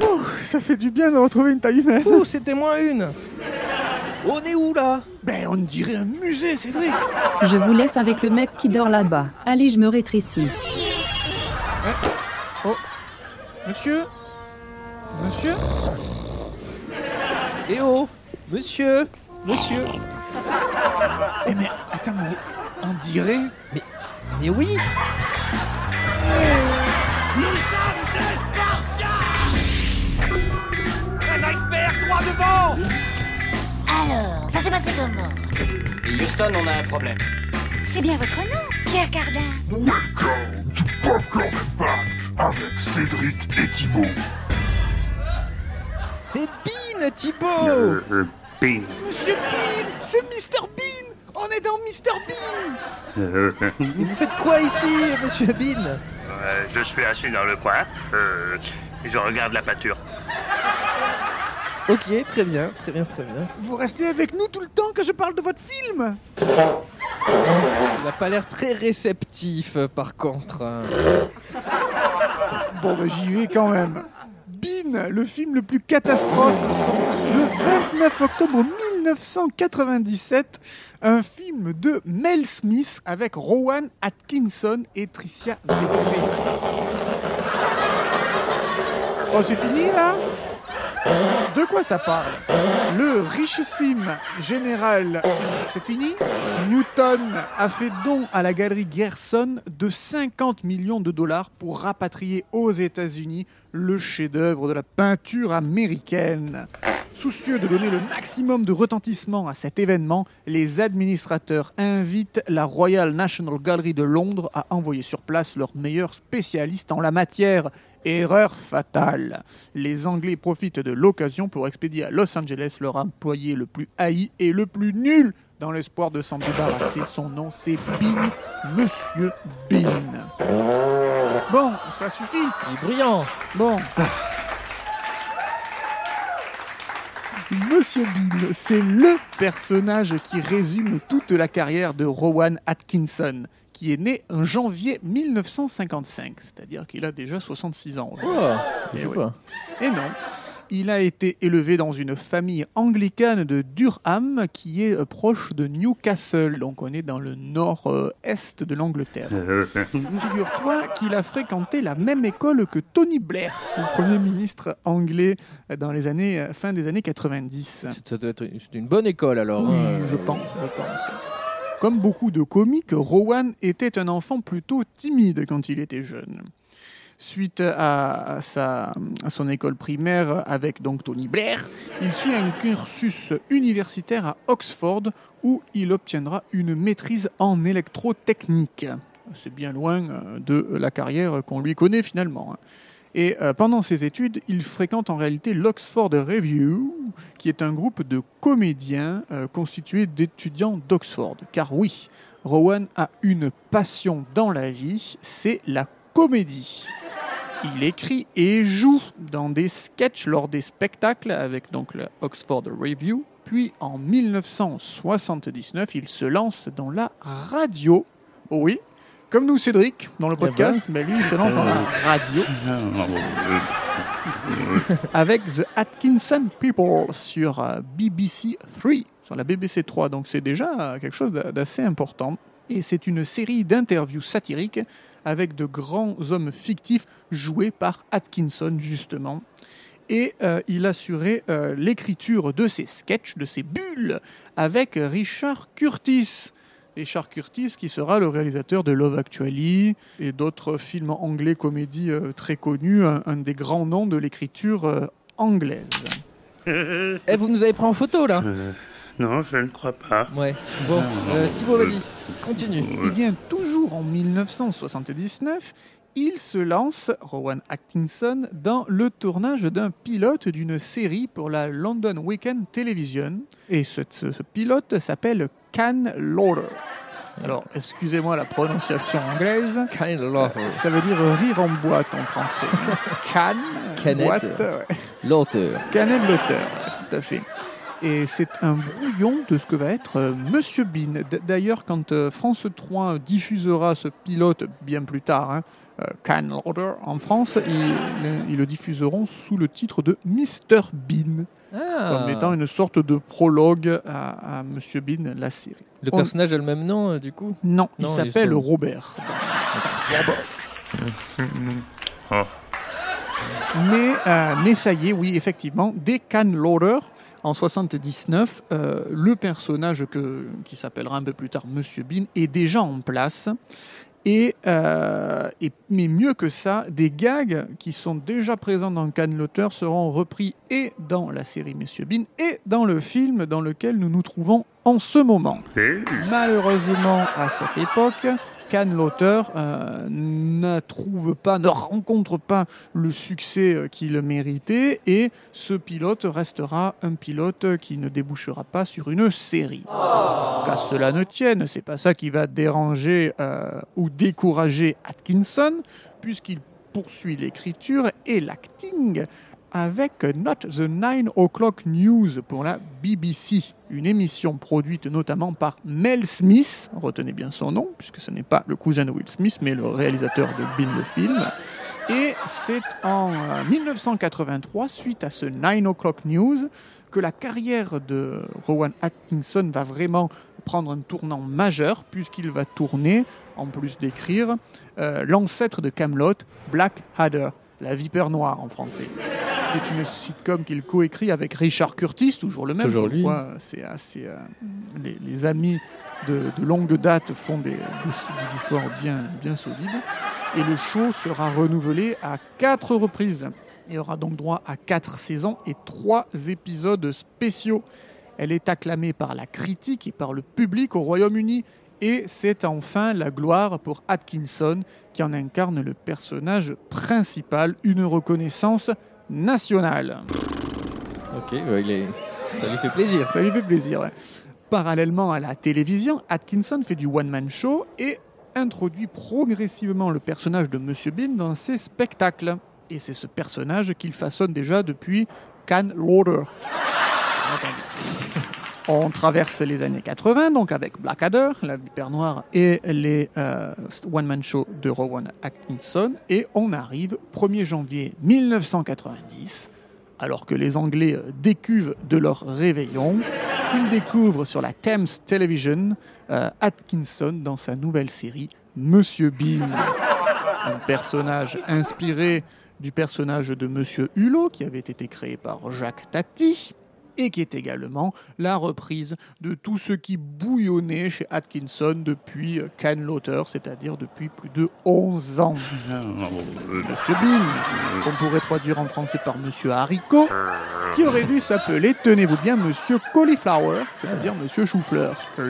Ouh, ça fait du bien de retrouver une taille humaine. Ouh, c'était moins une On est où là? Ben, on dirait un musée, Cédric. Je vous laisse avec le mec qui dort là-bas. Allez, je me rétrécis. Monsieur? Monsieur? Eh oh Monsieur Monsieur Eh mais, attends, mais on dirait... Mais oui Alors, ça s'est passé comment? Houston, on a un problème. C'est bien votre nom, Pierre Cardin. Welcome to Popcorn Impact avec Cédric et Thibault. C'est Bean, Thibaut Euh, Ping. Monsieur Bean C'est Mr Bean On est dans Mr Bean Mais vous faites quoi ici, monsieur Bean euh, je suis assis dans le coin euh, et je regarde la pâture. Ok, très bien, très bien, très bien. Vous restez avec nous tout le temps que je parle de votre film Il n'a pas l'air très réceptif, par contre. hein. Bon, bah j'y vais quand même. Le film le plus catastrophe, sorti le 29 octobre 1997. Un film de Mel Smith avec Rowan Atkinson et Tricia Vessey. Oh, c'est fini là? De quoi ça parle Le richissime général, c'est fini Newton a fait don à la galerie Gerson de 50 millions de dollars pour rapatrier aux États-Unis le chef-d'œuvre de la peinture américaine. Soucieux de donner le maximum de retentissement à cet événement, les administrateurs invitent la Royal National Gallery de Londres à envoyer sur place leurs meilleurs spécialistes en la matière. Erreur fatale. Les Anglais profitent de l'occasion pour expédier à Los Angeles leur employé le plus haï et le plus nul dans l'espoir de s'en débarrasser. Son nom, c'est Bean, Monsieur Bean. Bon, ça suffit. Il est bruyant Bon. Monsieur Bean, c'est le personnage qui résume toute la carrière de Rowan Atkinson, qui est né en janvier 1955, c'est-à-dire qu'il a déjà 66 ans. Oh, je Eh pas. Et non. Il a été élevé dans une famille anglicane de Durham qui est euh, proche de Newcastle, donc on est dans le nord-est de l'Angleterre. Figure-toi qu'il a fréquenté la même école que Tony Blair, le Premier ministre anglais euh, dans les années, euh, fin des années 90. C'est- Ça doit être une bonne école alors. Oui, hein. je pense, je pense. Comme beaucoup de comiques, Rowan était un enfant plutôt timide quand il était jeune. Suite à, sa, son école primaire avec donc Tony Blair, il suit un cursus universitaire à Oxford où il obtiendra une maîtrise en électrotechnique. C'est bien loin euh, de la carrière qu'on lui connaît finalement. Et euh, pendant ses études, il fréquente en réalité l'Oxford Review, qui est un groupe de comédiens euh, constitué d'étudiants d'Oxford. Car oui, Rowan a une passion dans la vie, c'est la comédie. Il écrit et joue dans des sketchs lors des spectacles avec donc Oxford Review. Puis en 1979, il se lance dans la radio. Oh oui, comme nous Cédric dans le Eh ben. podcast, mais lui il se lance dans la radio avec The Atkinson People sur euh, BBC 3, sur la BBC 3. Donc c'est déjà euh, quelque chose d'a- d'assez important. Et c'est une série d'interviews satiriques avec de grands hommes fictifs joués par Atkinson justement. Et euh, il assurait euh, l'écriture de ses sketchs, de ses bulles, avec Richard Curtis. Richard Curtis, qui sera le réalisateur de Love Actually et d'autres films anglais comédies euh, très connus, un, un des grands noms de l'écriture euh, anglaise. Eh, vous nous avez pris en photo là euh, non, je ne crois pas. Ouais. Bon, euh, Thibaut, vas-y, continue. Eh bien, toujours en 1979, il se lance, Rowan Atkinson, dans le tournage d'un pilote d'une série pour la London Weekend Television. Et ce, ce- ce pilote s'appelle Can Lauder. Alors, excusez-moi la prononciation anglaise. Kind of Ça veut dire rire en boîte en français. Can, Canette. boîte, ouais. L'auteur. Canet de l'auteur, tout à fait. Et c'est un brouillon de ce que va être euh, Monsieur Bean. D'ailleurs, quand euh, France 3 diffusera ce pilote bien plus tard, hein, euh, Can Lauder, en France, ils, ils le diffuseront sous le titre de Mr. Bean, Ah. comme étant une sorte de prologue à, à Monsieur Bean, la série. Le on- personnage a le même nom, euh, du coup? Non, il Non, s'appelle sont- Robert. Oh. Mais, euh, mais ça y est, oui, effectivement, dès Can Lauder, en 79, euh, le personnage que, qui s'appellera un peu plus tard Monsieur Bean est déjà en place. Et, euh, et- mais mieux que ça, des gags qui sont déjà présents dans Can Lauder seront repris et dans la série Monsieur Bean et dans le film dans lequel nous nous trouvons en ce moment. Malheureusement, à cette époque, Can Lauter euh, ne trouve pas, ne rencontre pas le succès euh, qu'il méritait et ce pilote restera un pilote qui ne débouchera pas sur une série. Qu'à cela ne tienne, c'est pas ça qui va déranger euh, ou décourager Atkinson, puisqu'il poursuit l'écriture et l'acting avec Not the 9 O'Clock News pour la BBC, une émission produite notamment par Mel Smith, retenez bien son nom, puisque ce n'est pas le cousin de Will Smith, mais le réalisateur de Bean le film. Et c'est en euh, 1983, suite à ce 9 O'Clock News, que la carrière de Rowan Atkinson va vraiment prendre un tournant majeur, puisqu'il va tourner, en plus d'écrire, euh, l'ancêtre de Camelot, Black Adder, la vipère noire en français. C'est une sitcom qu'il coécrit avec Richard Curtis, toujours le même. Toujours lui. C'est assez. euh, les, les amis de, de longue date font des, des- des histoires bien, bien solides. Et le show sera renouvelé à quatre reprises et aura donc droit à quatre saisons et trois épisodes spéciaux. Elle est acclamée par la critique et par le public au Royaume-Uni. Et c'est enfin la gloire pour Atkinson qui en incarne le personnage principal, une reconnaissance nationale. Ok, ouais, il est... ça lui fait plaisir. Ça lui fait plaisir. ouais. Parallèlement à la télévision, Atkinson fait du one-man show et introduit progressivement le personnage de Monsieur Bean dans ses spectacles. Et c'est ce personnage qu'il façonne déjà depuis Can Lauder. On traverse les années 80, donc avec Blackadder, la vipère noire, et les euh, one-man show de Rowan Atkinson. Et on arrive 1er janvier 1990, alors que les Anglais euh, décuvent de leur réveillon. Ils découvrent sur la Thames Television euh, Atkinson dans sa nouvelle série Monsieur Bean, un personnage inspiré du personnage de Monsieur Hulot qui avait été créé par Jacques Tati et qui est également la reprise de tout ce qui bouillonnait chez Atkinson depuis euh, Can Lauter, c'est-à-dire depuis plus de 11 ans. Monsieur Bean, qu'on pourrait traduire en français par Monsieur Haricot, qui aurait dû s'appeler, tenez-vous bien, Monsieur Cauliflower, c'est-à-dire Monsieur Chou-fleur. du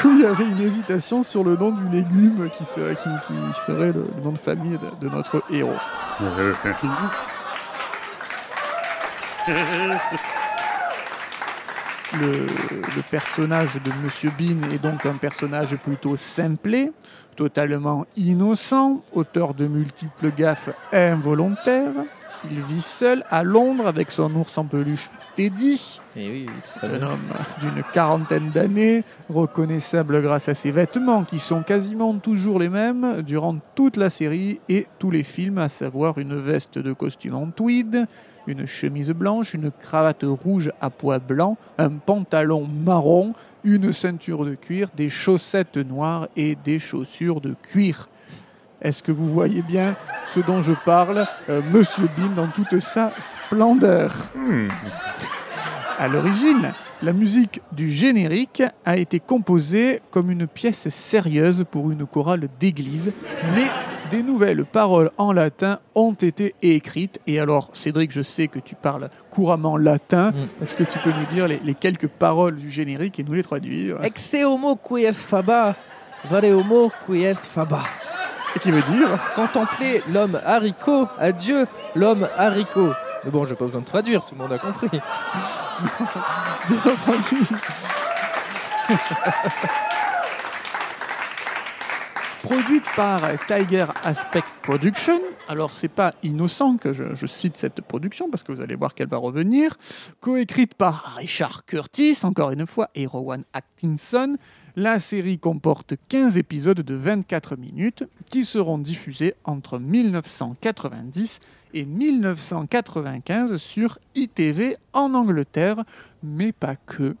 coup, il y avait une hésitation sur le nom du légume qui serait, qui, qui serait le, le nom de famille de, de notre héros. Le, le personnage de Monsieur Bean est donc un personnage plutôt simplé, totalement innocent, auteur de multiples gaffes involontaires. Il vit seul à Londres avec son ours en peluche Teddy, Et oui, oui, très un homme d'une quarantaine d'années, reconnaissable grâce à ses vêtements qui sont quasiment toujours les mêmes durant toute la série et tous les films, à savoir une veste de costume en tweed, une chemise blanche, une cravate rouge à pois blancs, un pantalon marron, une ceinture de cuir, des chaussettes noires et des chaussures de cuir. Est-ce que vous voyez bien ce dont je parle Euh, Monsieur Bean dans toute sa splendeur? À l'origine, la musique du générique a été composée comme une pièce sérieuse pour une chorale d'église, mais des nouvelles paroles en latin ont été écrites. Et alors, Cédric, je sais que tu parles couramment latin. Mm. Est-ce que tu peux nous dire les, les quelques paroles du générique et nous les traduire? Exe homo qui est faba, vale homo qui est faba. Et qui veut dire? Contempler l'homme haricot, adieu l'homme haricot. Mais bon, j'ai pas besoin de traduire, tout le monde a compris. Bien entendu. produite par Tiger Aspect Production. Alors, c'est pas innocent que je, cite cette production parce que vous allez voir qu'elle va revenir. Coécrite par Richard Curtis, encore une fois, et Rowan Atkinson. La série comporte 15 épisodes de 24 minutes qui seront diffusés entre 1990 et 1995 sur ITV en Angleterre, mais pas que,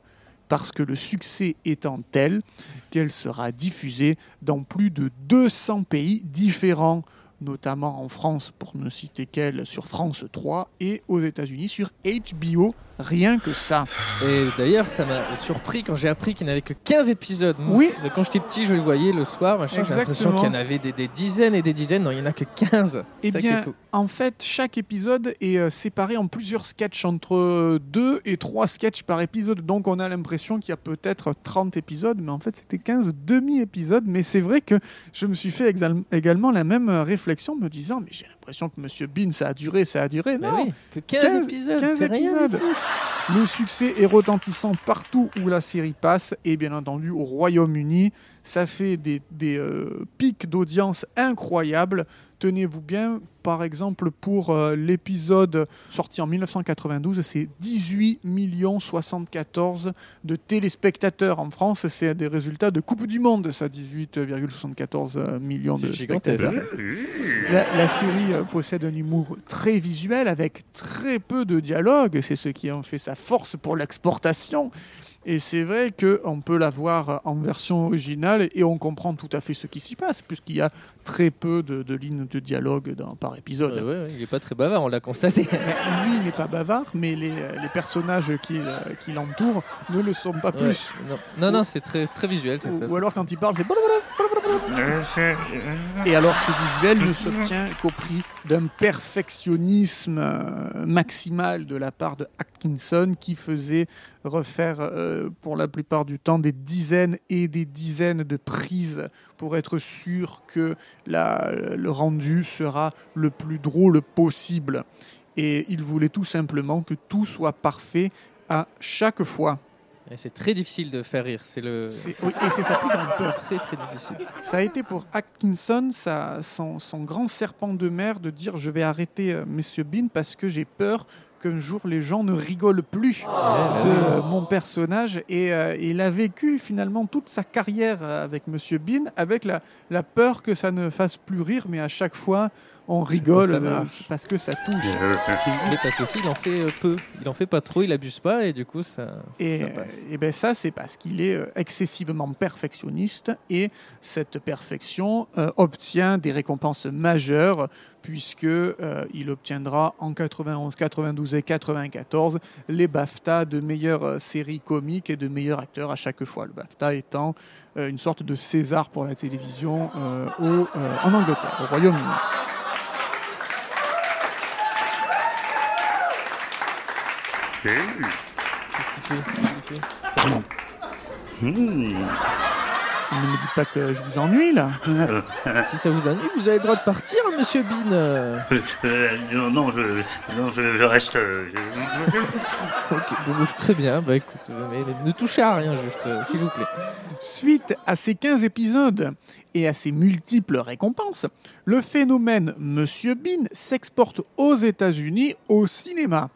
parce que le succès étant tel qu'elle sera diffusée dans plus de 200 pays différents, notamment en France, pour ne citer qu'elle, sur France 3, et aux États-Unis sur HBO, rien que ça. Et d'ailleurs, ça m'a surpris quand j'ai appris qu'il n'y avait que 15 épisodes. Moi, Oui. Quand j'étais petit, je le voyais le soir, machin, j'ai l'impression qu'il y en avait des, des dizaines et des dizaines. Non, il n'y en a que 15. Eh C'est ça bien, en fait, chaque épisode est euh, séparé en plusieurs sketchs, entre euh, deux et trois sketchs par épisode. Donc, on a l'impression qu'il y a peut-être 30 épisodes, mais en fait, c'était 15 demi-épisodes. Mais c'est vrai que je me suis fait également la même euh, réflexion, me disant, mais j'ai l'impression que Monsieur Bean, ça a duré, ça a duré. Mais Non, oui, que 15, 15 épisodes, 15 c'est rien du épisodes. tout. Le succès est retentissant partout où la série passe et bien entendu au Royaume-Uni. Ça fait des, des, euh, pics d'audience incroyables. Tenez-vous bien, par exemple, pour euh, l'épisode sorti en 1992, c'est 18 millions 74 de téléspectateurs en France. C'est des résultats de Coupe du Monde, ça, 18,74 millions de C'est gigantesque. spectateurs. La, la série euh, possède un humour très visuel avec très peu de dialogue. C'est ce qui en fait sa force pour l'exportation. Et c'est vrai qu'on peut la voir en version originale et on comprend tout à fait ce qui s'y passe, puisqu'il y a très peu de, de lignes de dialogue dans- par épisode. Ouais, ouais, ouais, il est pas très bavard, on l'a constaté. Lui, il n'est pas bavard, mais les, les personnages qui, euh, qui l'entourent ne le sont pas plus. Non, non, non, c'est très, très visuel, c'est ça. Ou, ou alors quand il parle, c'est... Et alors ce visuel ne s'obtient qu'au prix d'un perfectionnisme euh, maximal de la part de Atkinson qui faisait refaire euh, pour la plupart du temps des dizaines et des dizaines de prises pour être sûr que la- le rendu sera le plus drôle possible. Et il voulait tout simplement que tout soit parfait à chaque fois. C'est très difficile de faire rire. C'est le. C'est- oui, et c'est sa plus grande peur. très très difficile. Ça a été pour Atkinson son, son grand serpent de mer de dire je vais arrêter euh, Monsieur Bean parce que j'ai peur qu'un jour les gens ne rigolent plus de mon personnage et euh, il a vécu finalement toute sa carrière euh, avec Monsieur Bean avec la, la peur que ça ne fasse plus rire mais à chaque fois on rigole ça euh, parce que ça touche. Mais parce qu'aussi, il en fait euh, peu. Il en fait pas trop, il abuse pas et du coup, ça, Et, ça passe. et ben ça, c'est parce qu'il est euh, excessivement perfectionniste et cette perfection euh, obtient des récompenses majeures puisque euh, il obtiendra en 91, 92 et 94 les BAFTA de meilleure série comique et de meilleur acteur à chaque fois. Le BAFTA étant une sorte de César pour la télévision euh, au, euh, en Angleterre, au Royaume-Uni. Qu'est-ce qu'il fait Qu'est-ce qu'il fait Hmm. Ne me dites pas que je vous ennuie là. Si ça vous ennuie, vous avez le droit de partir, monsieur Bean. euh. Euh, non, non, je, non, je, je reste. euh, je- Ok, donc, très bien. Bah écoute, euh, mais, mais ne touchez à rien, juste, euh, s'il vous plaît. Suite à ces 15 épisodes et à ces multiples récompenses, le phénomène Monsieur Bean s'exporte aux États-Unis au cinéma.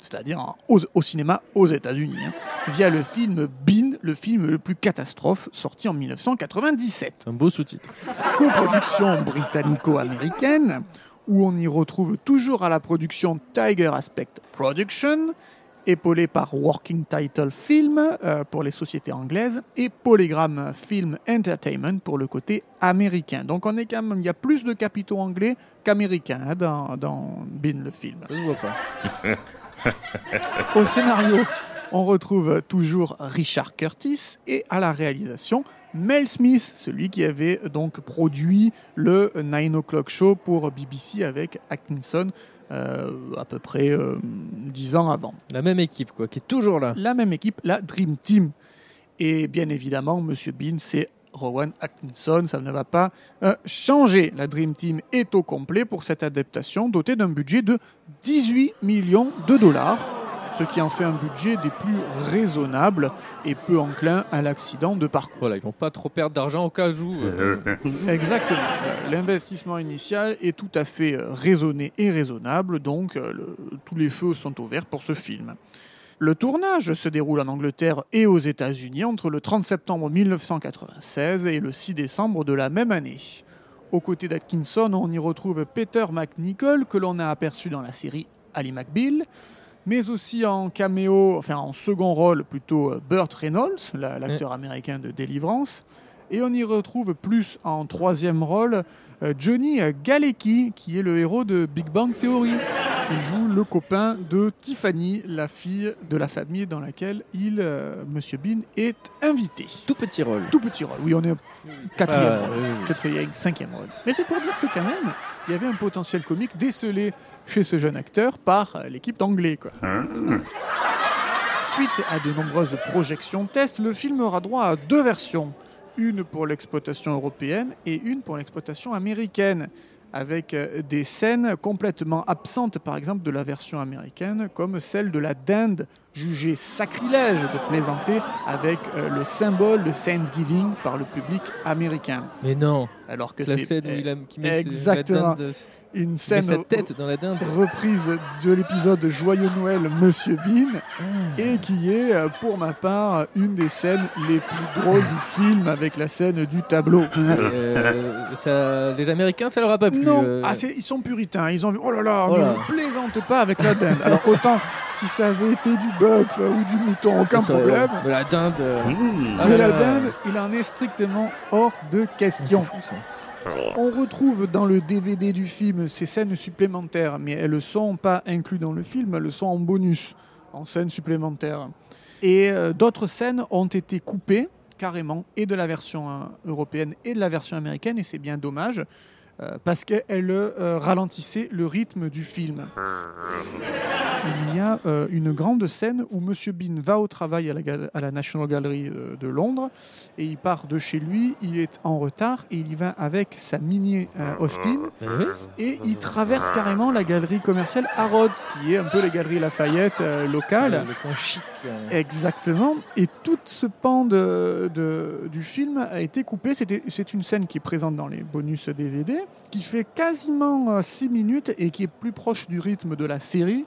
C'est-à-dire au, au cinéma aux États-Unis, hein, via le film Bean, le film le plus catastrophe, sorti en 1997 Un beau sous-titre. coproduction britannico-américaine, où on y retrouve toujours à la production Tiger Aspect Production, épaulé par Working Title Film euh, pour les sociétés anglaises et Polygram Film Entertainment pour le côté américain. Donc on est quand même, il y a plus de capitaux anglais qu'américains hein, dans, dans Bean le film. Ça se voit pas. Au scénario, on retrouve toujours Richard Curtis et à la réalisation, Mel Smith, celui qui avait donc produit le 9 O'Clock Show pour BBC avec Atkinson euh, à peu près euh, 10 ans avant. La même équipe, quoi, qui est toujours là. La même équipe, la Dream Team. Et bien évidemment, Monsieur Bean, c'est Rowan Atkinson, ça ne va pas euh, changer. La Dream Team est au complet pour cette adaptation, dotée d'un budget de 18 millions de dollars, ce qui en fait un budget des plus raisonnables et peu enclin à l'accident de parcours. Voilà, ils vont pas trop perdre d'argent au cas où. euh, Exactement. Euh, L'investissement initial est tout à fait raisonné et raisonnable, donc le- tous les feux sont ouverts pour ce film. Le tournage se déroule en Angleterre et aux États-Unis entre le 30 septembre 1996 et le 6 décembre de la même année. Aux côtés d'Atkinson, on y retrouve Peter McNichol, que l'on a aperçu dans la série Ali McBeal, mais aussi en caméo, enfin en second rôle plutôt euh, Burt Reynolds, la- l'acteur américain de Délivrance. Et on y retrouve plus en troisième rôle euh, Johnny Galecki, qui est le héros de Big Bang Theory. Il joue le copain de Tiffany, la fille de la famille dans laquelle il, euh, Monsieur Bean, est invité. Tout petit rôle. Tout petit rôle. Oui, on est au quatrième Ah, rôle. oui, oui. Quatrième, cinquième rôle. Mais c'est pour dire que quand même, il y avait un potentiel comique décelé chez ce jeune acteur par euh, l'équipe d'anglais. quoi. Suite à de nombreuses projections tests, le film aura droit à deux versions. Une pour l'exploitation européenne et une pour l'exploitation américaine, avec euh, des scènes complètement absentes, par exemple, de la version américaine, comme celle de la dinde, jugée sacrilège de plaisanter avec euh, le symbole de Thanksgiving par le public américain. Mais non, Alors que c'est la scène où il, a, qui met exactement. la dinde, une scène sa tête dans la dinde. reprise de l'épisode Joyeux Noël Monsieur Bean Ah. et qui est euh, pour ma part une des scènes les plus drôles du film avec la scène du tableau. Euh, ça- les Américains, ça leur a pas plu. Non, euh. ah, ils sont puritains, ils ont vu, oh là là, Oh là. ne plaisante pas avec la dinde. Alors autant si ça avait été du bœuf euh, ou du mouton, aucun Ça, problème. euh, mais la dinde. euh, Mmh. ah Mais la dinde, il en est strictement hors de question. fou ça. On retrouve dans le DVD du film ces scènes supplémentaires, mais elles ne sont pas incluses dans le film, elles sont en bonus, en scènes supplémentaires. Et euh, d'autres scènes ont été coupées carrément, et de la version euh, européenne et de la version américaine, et c'est bien dommage, parce qu'elles euh, ralentissaient le rythme du film. Il y a euh, une grande scène où Monsieur Bean va au travail à la, à National Gallery euh, de Londres et il part de chez lui, il est en retard et il y va avec sa mini euh, Austin et il traverse carrément la galerie commerciale Harrods, qui est un peu la galerie Lafayette euh, locale. Le coin chic. Euh. Exactement. Et tout ce pan de, du film a été coupé. C'est une scène qui est présente dans les bonus DVD, qui fait quasiment 6 minutes et qui est plus proche du rythme de la série,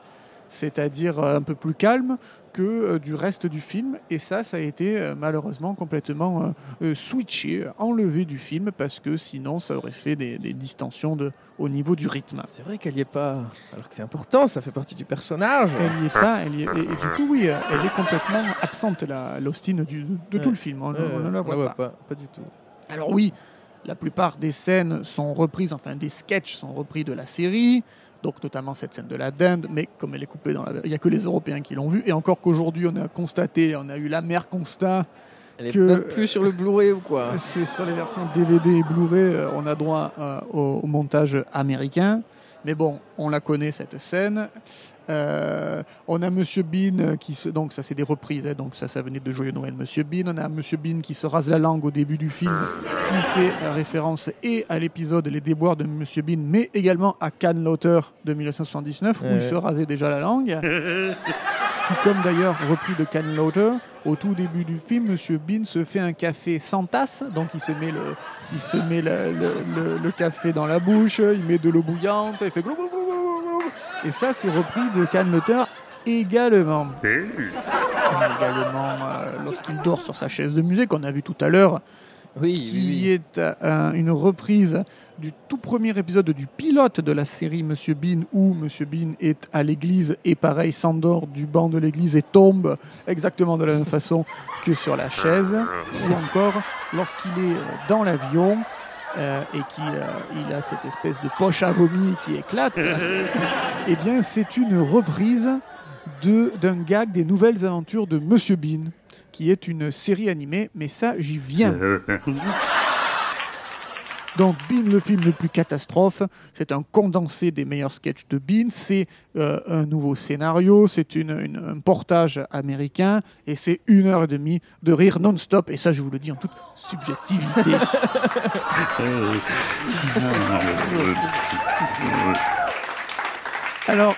c'est-à-dire euh, un peu plus calme que euh, du reste du film. Et ça, ça a été euh, malheureusement complètement switché, enlevé du film, parce que sinon, ça aurait fait des, des distensions de, au niveau du rythme. C'est vrai qu'elle y est pas. Alors que c'est important, ça fait partie du personnage. Elle n'y est pas, elle y est- et, et du coup, oui, elle est complètement absente, la- l'Austin, de tout Ouais. le film. On, Ouais, on ne la on voit pas. pas. Pas du tout. Alors oui, la plupart des scènes sont reprises, enfin des sketchs sont repris de la série, donc notamment cette scène de la dinde, mais comme elle est coupée dans la... Il n'y a que les Européens qui l'ont vue, et encore qu'aujourd'hui on a constaté, on a eu l'amer constat, Elle est Que- même plus sur le Blu-ray ou quoi c'est sur les versions DVD et Blu-ray, euh, on a droit euh, au, au montage américain, mais bon, on la connaît cette scène. Euh, on a Monsieur Bean euh, qui se, donc ça c'est des reprises, hein, donc ça ça venait de Joyeux Noël Monsieur Bean. On a Monsieur Bean qui se rase la langue au début du film, qui fait euh, référence et à l'épisode Les déboires de Monsieur Bean, mais également à Cannes l'auteur de 1979 où il se rasait déjà la langue. Tout comme d'ailleurs repris de Cannes l'auteur, au tout début du film, Monsieur Bean se fait un café sans tasse, donc il se met le, il se met le, le- le- le café dans la bouche, il met de l'eau bouillante, il fait glou, glou, glou, glou. Et ça, c'est repris de Cannes l'auteur également. A également euh, lorsqu'il dort sur sa chaise de musée qu'on a vu tout à l'heure, Oui, qui oui, oui. est euh, une reprise du tout premier épisode du pilote de la série Monsieur Bean, où Monsieur Bean est à l'église et pareil s'endort du banc de l'église et tombe exactement de la même façon que sur la chaise, ou encore lorsqu'il est euh, dans l'avion. Euh, et qu'il a cette espèce de poche à vomi qui éclate, eh bien c'est une reprise de- d'un gag des nouvelles aventures de Monsieur Bean, qui est une série animée, mais ça j'y viens. Donc Bean, le film le plus catastrophe, c'est un condensé des meilleurs sketchs de Bean, c'est euh, un nouveau scénario, c'est une, une- un portage américain, et c'est une heure et demie de rire non-stop, et ça je vous le dis en toute subjectivité. Alors,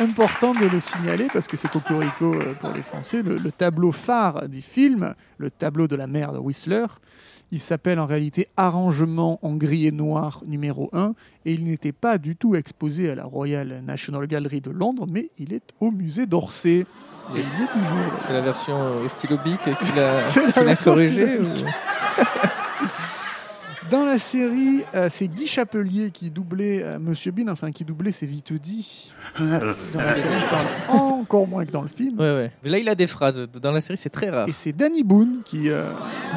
important de le signaler parce que c'est Cocorico euh, pour les Français, le, le tableau phare du film, le tableau de la mère de Whistler. Il s'appelle en réalité Arrangement en gris et noir numéro 1 et il n'était pas du tout exposé à la Royal National Gallery de Londres, mais il est au musée d'Orsay. Et il est toujours. C'est la version au stylo bic qu'il a, C'est la qu'il a version corrigée Dans la série, euh, c'est Guy Chapelier qui doublait euh, Monsieur Bean, enfin qui doublait C'est vite dit. Dans la série, il parle encore moins que dans le film. Ouais, ouais. Mais là, il a des phrases. Dans la série, c'est très rare. Et c'est Danny Boone qui, euh,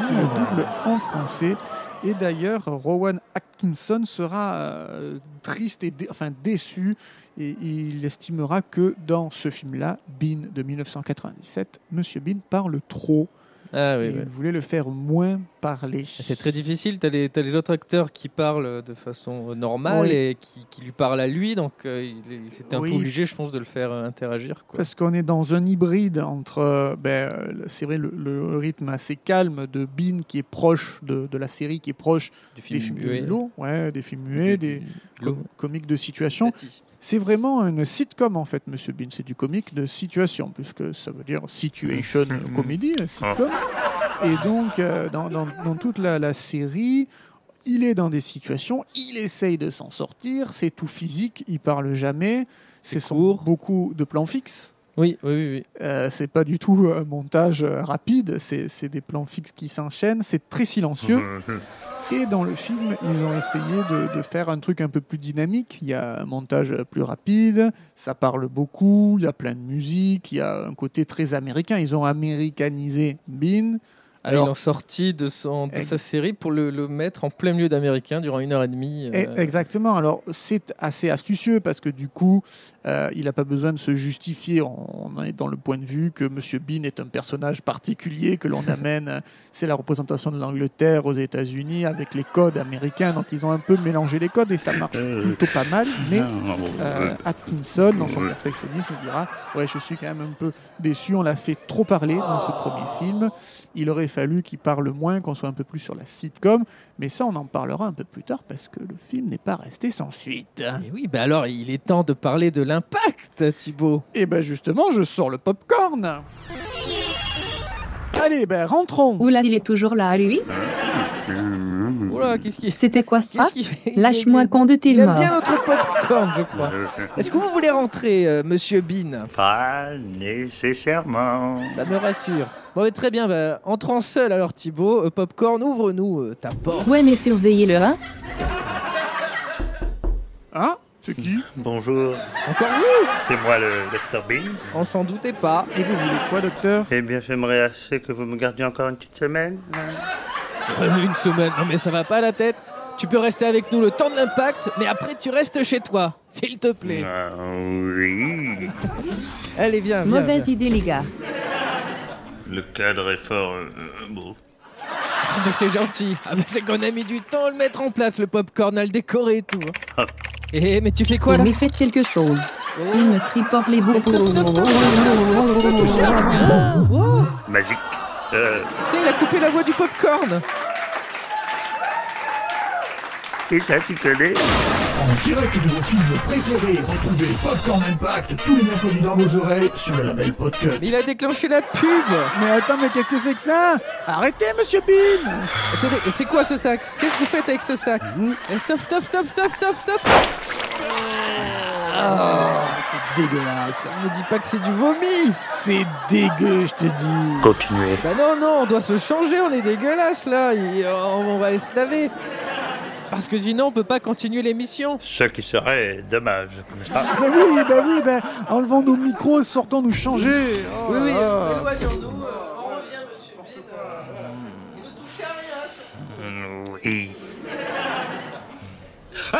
qui le double en français. Et d'ailleurs, Rowan Atkinson sera euh, triste et dé- enfin déçu. Et il estimera que dans ce film-là, Bean de 1997, Monsieur Bean parle trop. Ah oui, Et ouais. Il voulait le faire moins parler. C'est très difficile. T'as les, t'as les autres acteurs qui parlent de façon euh, normale Oui. et qui, qui lui parlent à lui. Donc, euh, il, il s'était un Oui. peu obligé, je pense, de le faire euh, interagir. Quoi. Parce qu'on est dans un hybride entre, euh, ben, c'est vrai, le, le rythme assez calme de Bean qui est proche de, de la série, qui est proche Du des films muet. muets, ouais, des films muets, des com- comiques de situation. Tati. C'est vraiment une sitcom en fait, Monsieur Bean. C'est du comique de situation, puisque ça veut dire situation comedy, euh, sitcom. Et donc, euh, dans, dans- dans toute la, la série, il est dans des situations, il essaye de s'en sortir. C'est tout physique, il parle jamais. C'est court. beaucoup de plans fixes. Oui, oui, oui. oui. Euh, c'est pas du tout un montage euh, rapide, c'est c'est des plans fixes qui s'enchaînent, c'est très silencieux. Et dans le film, ils ont essayé de, faire un truc un peu plus dynamique. Il y a un montage plus rapide, ça parle beaucoup, il y a plein de musique, il y a un côté très américain. Ils ont américanisé Bean. Ah, ils l'ont Alors, sorti de, son, de Ex- sa série pour le, le mettre en plein milieu d'Américain durant une heure et demie. Euh, Exactement. Alors, c'est assez astucieux parce que du coup, euh, il n'a pas besoin de se justifier. On est dans le point de vue que Monsieur Bean est un personnage particulier que l'on amène. euh, C'est la représentation de l'Angleterre aux États-Unis avec les codes américains. Donc, ils ont un peu mélangé les codes et ça marche plutôt pas mal. Mais euh, Atkinson, dans son perfectionnisme, dira Ouais, je suis quand même un peu déçu. On l'a fait trop parler dans ce premier film. Il aurait fallu qu'il parle moins, qu'on soit un peu plus sur la sitcom. Mais ça, on en parlera un peu plus tard parce que le film n'est pas resté sans suite. Et oui, bah alors il est temps de parler de l'impact, Thibaut. Et ben justement, je sors le popcorn. Allez, ben rentrons. Oula, il est toujours là, lui qui. C'était quoi ça Qu'est-ce qu'il fait Lâche-moi quand t'es Il aime bien notre popcorn, je crois. Est-ce que vous voulez rentrer, euh, monsieur Bean Pas nécessairement. Ça me rassure. Bon, mais très bien, bah, entrons seul alors, Thibaut. Euh, popcorn, ouvre-nous euh, ta porte. Ouais, mais surveillez-le, hein Hein C'est qui Bonjour, Encore vous c'est moi le docteur Bean. On s'en doutait pas. Et vous voulez quoi, docteur? Eh bien, j'aimerais assez que vous me gardiez encore une petite semaine. Euh, une semaine, non mais ça va pas la tête. Tu peux rester avec nous le temps de l'impact, mais après tu restes chez toi, s'il te plaît. Ah, oui. Allez, viens, viens. Mauvaise viens. idée, les gars. Le cadre est fort euh, beau. Ah, bah, c'est gentil. Ah, bah, c'est qu'on a mis du temps à le mettre en place, le popcorn, à le décorer et tout. Ah. Eh, mais tu fais quoi là Mais faites quelque chose. Il me triporte les bouts. À. Magique. Euh, Putain, il a coupé la voix du popcorn. et ça, tu connais En direct de vos films préférés, retrouvez Popcorn Impact tous les mercredis dans vos oreilles sur le label Podcut. Mais il a déclenché la pub. Mais attends, mais qu'est-ce que c'est que ça? Arrêtez, monsieur Bean Attendez, c'est quoi ce sac? Qu'est-ce que vous faites avec ce sac? Eh, Stop, stop, stop, stop, stop, stop. Ah, c'est dégueulasse. Me dis pas que c'est du vomi. C'est dégueu, je te dis. Continuez. Bah non, non, on doit se changer, on est dégueulasse là. On on va aller se laver. Parce que sinon, on peut pas continuer l'émission. Ce qui serait dommage, n'est-ce pas Ben oui, ben oui, ben enlevons nos micros, sortons nous changer. Oh Oui, oui, éloignons-nous. on revient, monsieur ne touchez à rien. Oui. Ah,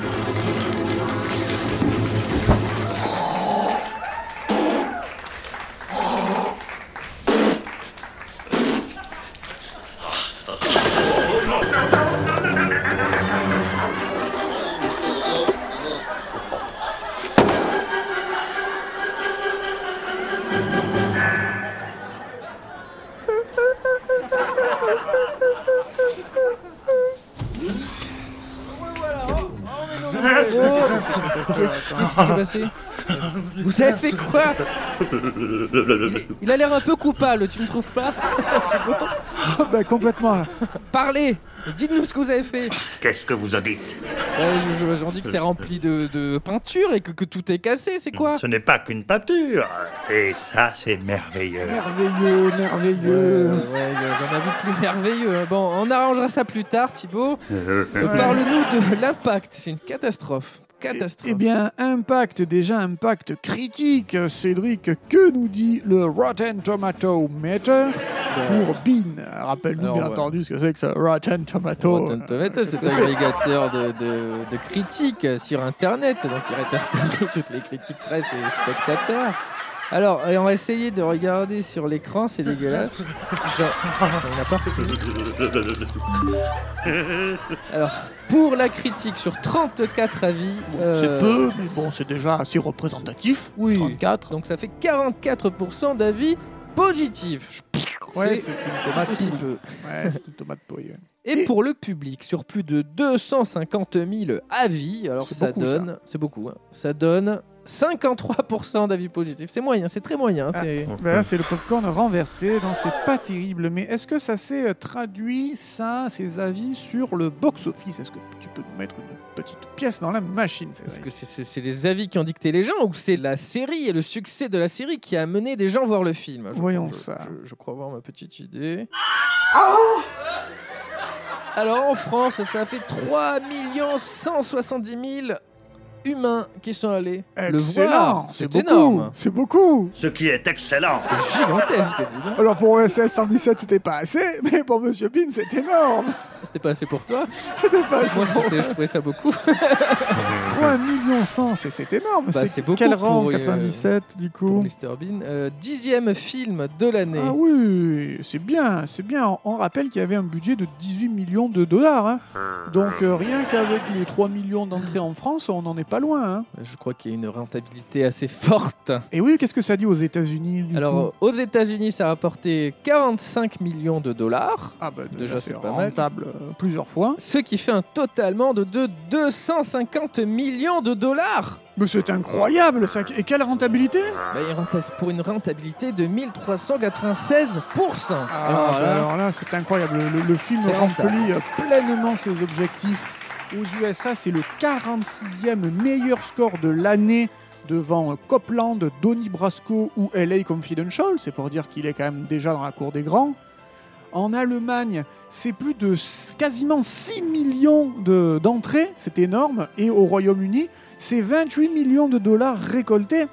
Qu'est-ce qui s'est passé Vous avez fait quoi il, a l'air un peu coupable, tu ne trouves pas Thibaut Ah bah, complètement. Parlez Dites-nous ce que vous avez fait Qu'est-ce que vous en dites Ouais, je- je- J'en dis que c'est rempli de, de peinture et que, que tout est cassé, c'est quoi Ce n'est pas qu'une peinture. Et ça, c'est merveilleux. Merveilleux, merveilleux. Euh, ouais, j'en avoue plus merveilleux. hein. Bon, on arrangera ça plus tard, Thibaut. Euh, Parle-nous de l'impact. C'est une catastrophe. Catastrophe. Eh bien, impact, déjà impact critique. Cédric, que nous dit le Rotten Tomato Meter pour Bean Rappelle-nous bien ouais. entendu ce que c'est que ce Rotten Tomato. Rotten Tomatoes, c'est un agrégateur de, de- de critiques sur Internet, donc il répertorie toutes les critiques presse et spectateurs. Alors, euh, on va essayer de regarder sur l'écran, c'est dégueulasse. Genre, en a partout. Alors, pour la critique sur 34 avis, C'est euh, peu, mais bon, c'est déjà assez représentatif. Oui. 34. donc ça fait 44% d'avis positifs. Ouais, c'est c'est une tout tomate aussi pourrie. peu. Ouais, c'est une tomate pourrie. ouais. Et Et- pour le public, sur plus de 250 000 avis, alors C'est ça beaucoup, donne, c'est beaucoup, hein. ça donne 53% d'avis positifs. C'est moyen, c'est très moyen. Ah. c'est- Ben là, c'est le popcorn renversé, donc c'est pas terrible. Mais est-ce que ça s'est euh, traduit, ça, ces avis, sur le box-office? Est-ce que tu peux nous mettre une petite pièce dans la machine Est-ce que c'est c'est les avis qui ont dicté les gens ou c'est la série et le succès de la série qui a amené des gens voir le film? Je- Voyons ça. Je, je crois voir ma petite idée. Alors en France, ça a fait 3 170 000 humains qui sont allés le Excellent, voir. c'est C'est beaucoup, énorme. C'est beaucoup. Ce qui est excellent. C'est gigantesque, dis donc. Alors pour OSS 117, c'était pas assez, mais pour Monsieur Bean, c'est énorme. C'était pas assez pour toi C'était pas assez. Moi, c'était- je trouvais ça beaucoup. 3 millions 100, c'est- c'est énorme. Bah, c'est beaucoup quel rang pour, euh, 97 du Pour coup Mr Bean. Euh, dixième film de l'année. Ah oui, c'est bien, c'est bien. On, rappelle qu'il y avait un budget de 18 millions de dollars. hein. Donc euh, rien qu'avec les 3 millions d'entrées en France, on n'en est pas loin. hein. Je crois qu'il y a une rentabilité assez forte. Et oui, qu'est-ce que ça dit aux États-Unis Alors, aux États-Unis, ça a rapporté 45 millions de dollars, ah bah, déjà, c'est pas mal. rentable euh, plusieurs fois. ce qui fait un totalement de, de 250 millions de dollars. Mais c'est incroyable ça. Et quelle rentabilité? Bah, pour une rentabilité de 1396%. Ah, Alors bah là, alors là, c'est incroyable. Le, le film remplit pleinement ses objectifs. Aux USA, c'est le 46e meilleur score de l'année devant Copland, Donnie Brasco ou LA Confidential. C'est pour dire qu'il est quand même déjà dans la cour des grands. En Allemagne, c'est plus de quasiment 6 millions de- d'entrées, c'est énorme. Et au Royaume-Uni, c'est 28 millions de dollars récoltés.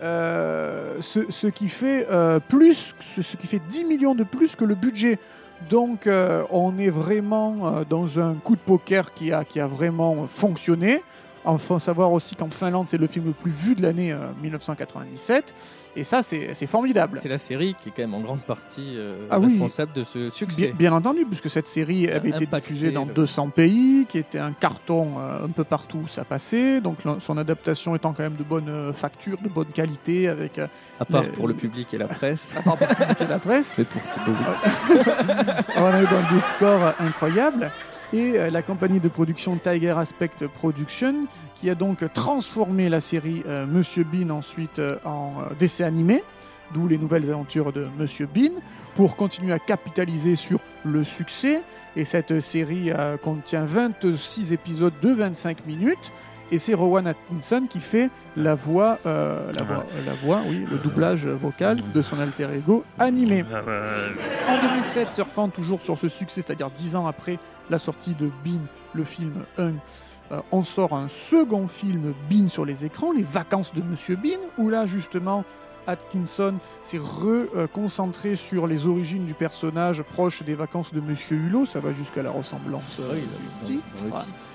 Euh, ce, qui fait euh, ce qui fait 10 millions de plus que le budget. Donc euh, on est vraiment euh, dans un coup de poker qui a, qui a vraiment fonctionné. Il faut savoir aussi qu'en Finlande, c'est le film le plus vu de l'année euh, 1997. Et ça, c'est formidable. c'est la série qui est quand même en grande partie euh, Ah oui. responsable de ce succès. Bien, bien entendu, puisque cette série avait été diffusée dans le- 200 pays, qui était un carton euh, un peu partout où ça passait. Donc son adaptation étant quand même de bonne euh, facture, de bonne qualité, avec euh, À part pour le public et la presse. à part pour le public et la presse. Mais pour Thibaut. On est dans des scores incroyables. Et euh, la compagnie de production Tiger Aspect Production, qui a donc transformé la série euh, Monsieur Bean ensuite euh, en dessin animé, d'où les nouvelles aventures de Monsieur Bean, pour continuer à capitaliser sur le succès. Et cette série contient 26 épisodes de 25 minutes. Et c'est Rowan Atkinson qui fait la voix, euh, la voix, la voix, oui, le doublage vocal de son alter ego animé. Euh, En 2007, surfant toujours sur ce succès, c'est-à-dire 10 ans après la sortie de Bean, le film 1, euh, on sort un second film Bean sur les écrans, Les Vacances de Monsieur Bean, où là justement Atkinson s'est reconcentré sur les origines du personnage proche des vacances de Monsieur Hulot, ça va jusqu'à la ressemblance euh, Ah oui, du dans- titre. dans le titre.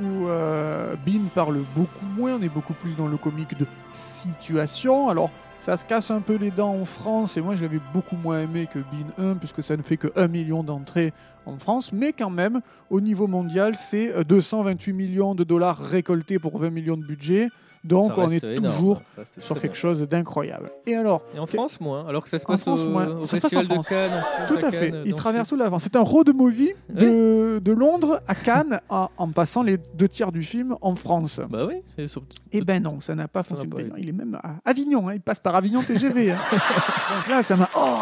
Où euh, parle beaucoup moins, on est beaucoup plus dans le comique de situation. Alors ça se casse un peu les dents en France et moi je l'avais beaucoup moins aimé que Bean 1 puisque ça ne fait que 1 million d'entrées en France, mais quand même au niveau mondial c'est euh, 228 millions de dollars récoltés pour 20 millions de budget. Donc on est énorme, toujours sur quelque chose d'incroyable. Et alors, Et en France, moins. Alors que ça se En passe France, au, moins. au Ça se passe en Festival de France. Cannes. en tout à fait, Cannes, il traverse tout l'avant. C'est un road movie de, de Londres à Cannes en, en passant les deux tiers du film en France. Bah oui. et sur- Eh ben non, ça n'a pas fonctionné. pas Il est même à Avignon, hein, il passe par Avignon TGV. hein. Donc là, ça m'a. Oh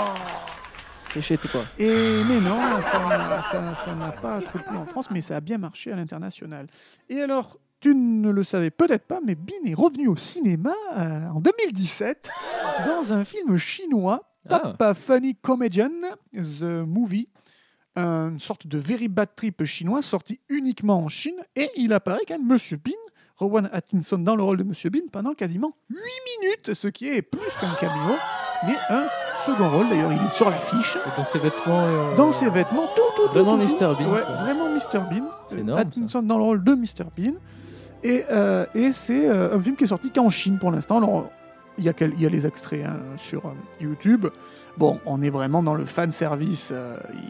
C'est chez toi. Et mais non, ça n'a ça- ça n'a pas trop plu en France, mais ça a bien marché à l'international. Et alors, tu ne le savais peut-être pas, mais Bean est revenu au cinéma euh, en 2017 dans un film chinois, Ah. Papa Funny Comedian, The Movie, une sorte de very bad trip chinois sorti uniquement en Chine, et il apparaît quand même Monsieur Bean, Rowan Atkinson dans le rôle de Monsieur Bean pendant quasiment 8 minutes, ce qui est plus qu'un caméo, mais un second rôle. D'ailleurs, il est sur l'affiche. Dans ses vêtements. euh, Dans ses vêtements, tout, tout, tout. Vraiment. Mr. Bean, Ouais, vraiment Mr. Bean. C'est énorme, Atkinson dans le rôle de Mr. Bean. Et, euh, et c'est euh, un film qui est sorti qu'en Chine pour l'instant. Alors, il y, a les extraits hein, sur euh, YouTube. Bon, on est vraiment dans le fan service.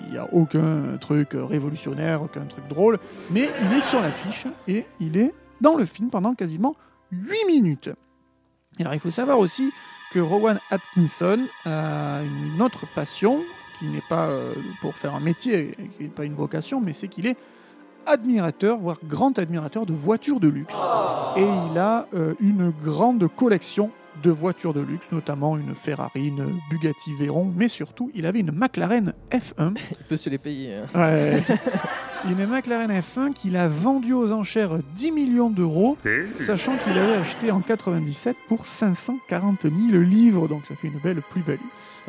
Il n'y a aucun truc révolutionnaire, aucun truc drôle. Mais il est sur l'affiche et il est dans le film pendant quasiment 8 minutes. Alors, il faut savoir aussi que Rowan Atkinson a une autre passion qui n'est pas pour faire un métier, qui n'est pas une vocation, mais c'est qu'il est admirateur, voire grand admirateur de voitures de luxe. Et il a euh, une grande collection de voitures de luxe, notamment une Ferrari, une Bugatti Veyron, mais surtout, il avait une McLaren F1 Il peut se les payer. hein. Ouais. Une McLaren F1 qu'il a vendue aux enchères 10 millions d'euros, sachant qu'il avait acheté en 97 pour 540 000 livres, donc ça fait une belle plus-value.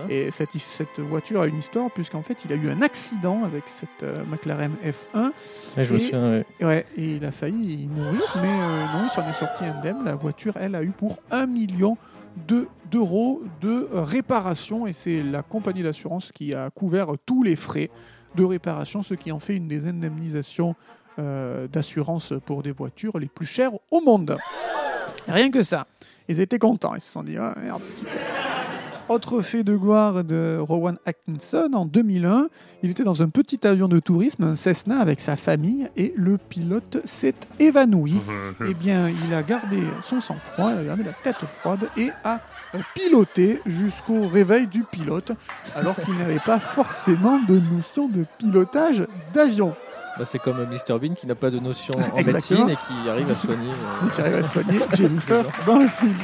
Et cette, cette voiture a une histoire, puisqu'en fait, il a eu un accident avec cette euh, McLaren F1, Ouais, je me Et- souviens. ouais. et, ouais, et il a failli y mourir, mais euh, non, il s'en est sorti indemne. La voiture, elle, a eu pour 1 million de- d'euros de réparation, et c'est la compagnie d'assurance qui a couvert tous les frais de réparation, ce qui en fait une des indemnisations euh, d'assurance pour des voitures les plus chères au monde. Rien que ça. Ils étaient contents, ils se sont dit, ah, merde, super. Autre fait de gloire de Rowan Atkinson, en 2001, il était dans un petit avion de tourisme, un Cessna, avec sa famille, et le pilote s'est évanoui. Eh bien, il a gardé son sang-froid, il a gardé la tête froide et a euh, piloté jusqu'au réveil du pilote, alors qu'il n'avait pas forcément de notion de pilotage d'avion. Bah, c'est comme Mr Bean qui n'a pas de notion en médecine et qui arrive à soigner. euh, qui arrive à soigner Jennifer dans le film.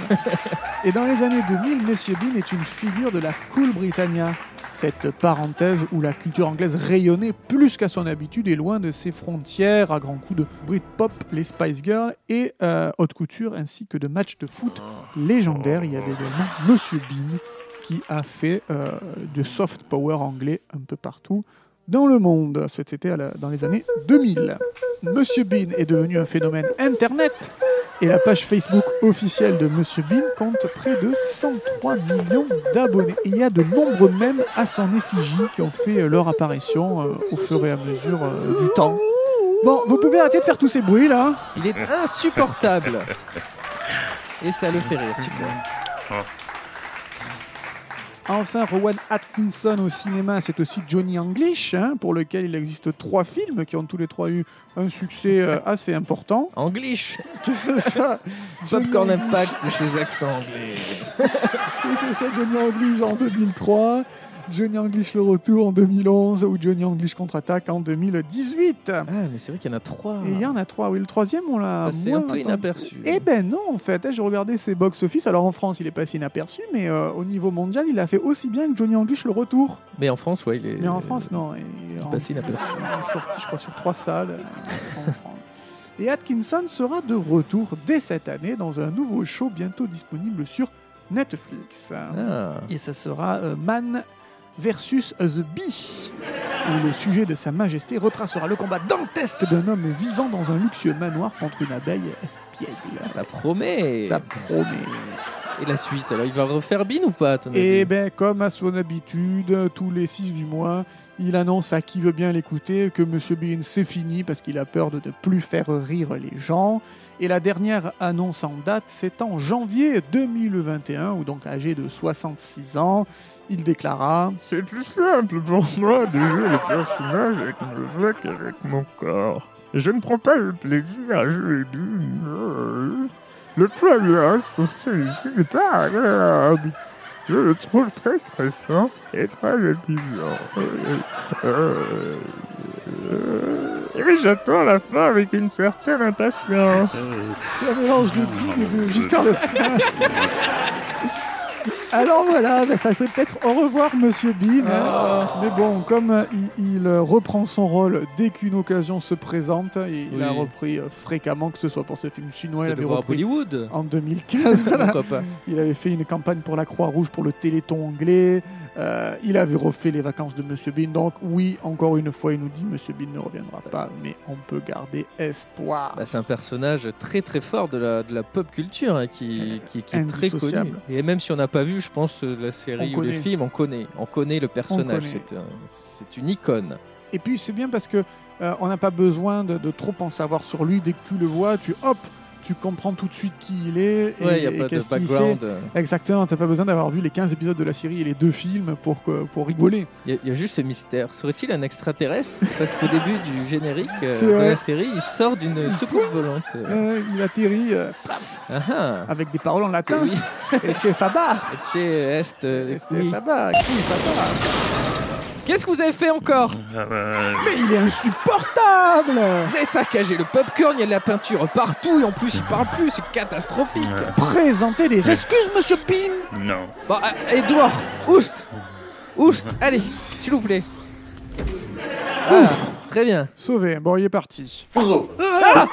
Et dans les années 2000, Monsieur Bean est une figure de la Cool Britannia. Cette parenthèse où la culture anglaise rayonnait plus qu'à son habitude et loin de ses frontières à grands coups de Britpop, les Spice Girls et euh, haute couture ainsi que de matchs de foot légendaires. Il y avait également Monsieur Bean qui a fait euh, de soft power anglais un peu partout dans le monde. C'était dans les années 2000. Monsieur Bean est devenu un phénomène Internet et la page Facebook officielle de Monsieur Bean compte près de 103 millions d'abonnés. Et il y a de nombreux mèmes à son effigie qui ont fait euh, leur apparition euh, au fur et à mesure euh, du temps. Bon, vous pouvez arrêter de faire tous ces bruits là Il est insupportable. Et ça le fait rire. Super. Enfin, Rowan Atkinson au cinéma, c'est aussi Johnny English, hein, pour lequel il existe trois films qui ont tous les trois eu un succès euh, assez important. English. C'est ça, Popcorn. Impact et ses accents anglais. Et c'est ça, Johnny English en 2003, Johnny English le retour en 2011 ou Johnny English contre-attaque en 2018. Ah, mais c'est vrai qu'il y en a trois. Et il y en a trois, oui. Le troisième, on l'a. C'est moins un peu attendu. inaperçu. Eh ben non, en fait, je regardais ses box-office. Alors en France, il est passé inaperçu, mais euh, au niveau mondial, il a fait aussi bien que Johnny English le retour. Mais en France, ouais, il est. Mais en France, non. Il est passé inaperçu. Il est sorti, je crois, sur trois salles euh, en France. Et Atkinson sera de retour dès cette année dans un nouveau show bientôt disponible sur Netflix. Ah. Et ça sera euh, Man versus The Bee, où le sujet de Sa Majesté retracera le combat dantesque d'un homme vivant dans un luxueux manoir contre une abeille espiègle. Ça promet. Ça promet. Et la suite, alors il va refaire Bean ou pas avis ben, comme à son habitude, tous les 6 du mois, il annonce à qui veut bien l'écouter que Monsieur Bean c'est fini parce qu'il a peur de ne plus faire rire les gens. Et la dernière annonce en date, c'est en janvier 2021, où donc âgé de 66 ans, il déclara C'est plus simple pour moi de jouer le personnage avec ma voix qu'avec mon corps. Je ne prends pas le plaisir à jouer Bean. Le poids de la responsabilité n'est pas agréable. Je le trouve très stressant et très épuisant. Euh, euh, euh, Et j'attends la fin avec une certaine impatience. C'est un mélange de Big et de Giscard d'Estaing. Alors voilà, ben, ça serait peut-être au revoir Monsieur Bean. hein. Mais bon, comme il, il, reprend son rôle dès qu'une occasion se présente, il, a repris euh, fréquemment, que ce soit pour ce film chinois, il avait repris Bollywood. en 2015. voilà. Pourquoi pas Il avait fait une campagne pour la Croix-Rouge pour le Téléthon anglais. Euh, il avait refait les vacances de Monsieur Bean. Donc oui, encore une fois, il nous dit Monsieur Bean ne reviendra pas, mais on peut garder espoir. Bah, c'est un personnage très très fort de la, de la pop culture hein, qui, qui, qui est très connu. Et même si on n'a pas vu, je pense, euh, la série On ou le film, on connaît. On connaît le personnage. C'est un- c'est une icône. Et puis c'est bien parce que euh, on n'a pas besoin de, de trop en savoir sur lui. Dès que tu le vois, tu hop, tu comprends tout de suite qui il est et, Ouais, et de qu'il background. fait. Exactement, t'as pas besoin d'avoir vu les 15 épisodes de la série et les deux films pour, pour rigoler. Il y, a- y juste ce mystère. Serait-il un extraterrestre? Parce qu'au début du générique euh, de la série, il sort d'une soucoupe volante. Euh, il atterrit euh, Ah ah. avec des paroles en latin. Oui. Et chez Faba. Chez Est. Chez. Faba. Qui Faba? Qu'est-ce que vous avez fait encore Euh, Mais il est insupportable Vous avez saccagé le popcorn, il y a de la peinture partout et en plus il parle plus, c'est catastrophique. Présentez des excuses, monsieur Bean non. Bon, euh, Edouard, oust Oust, allez, s'il vous plaît. Voilà, très bien. Sauvé. Bon, il est parti. Ah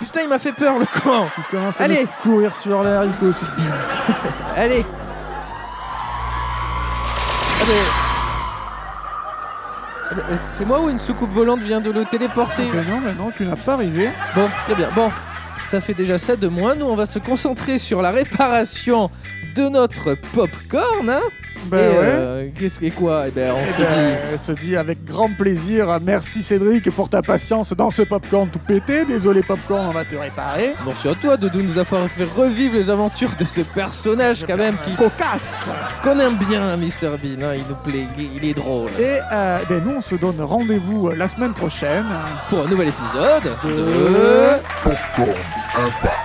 Putain, il m'a fait peur le con Il commence à Allez. courir sur l'air, il peut aussi. Allez Ah, C'est moi ou une soucoupe volante vient de le téléporter non, non, tu n'as pas arrivé. Bon, très bien. Bon, ça fait déjà ça de moins. Nous, on va se concentrer sur la réparation de notre popcorn. Hein Ben et ouais. euh, qu'est-ce que quoi Eh ben, on Eh se ben, dit. se dit avec grand plaisir. Merci Cédric pour ta patience dans ce popcorn tout pété. Désolé popcorn, on va te réparer. Bon, c'est à toi de nous avoir fait revivre les aventures de ce personnage quand même qui Cocasse. qu'on aime bien, Mr Bean. hein, il nous plaît, il est, il est drôle. Et euh, ben nous, on se donne rendez-vous euh, la semaine prochaine. Pour un nouvel épisode de... De- Popcorn Impact.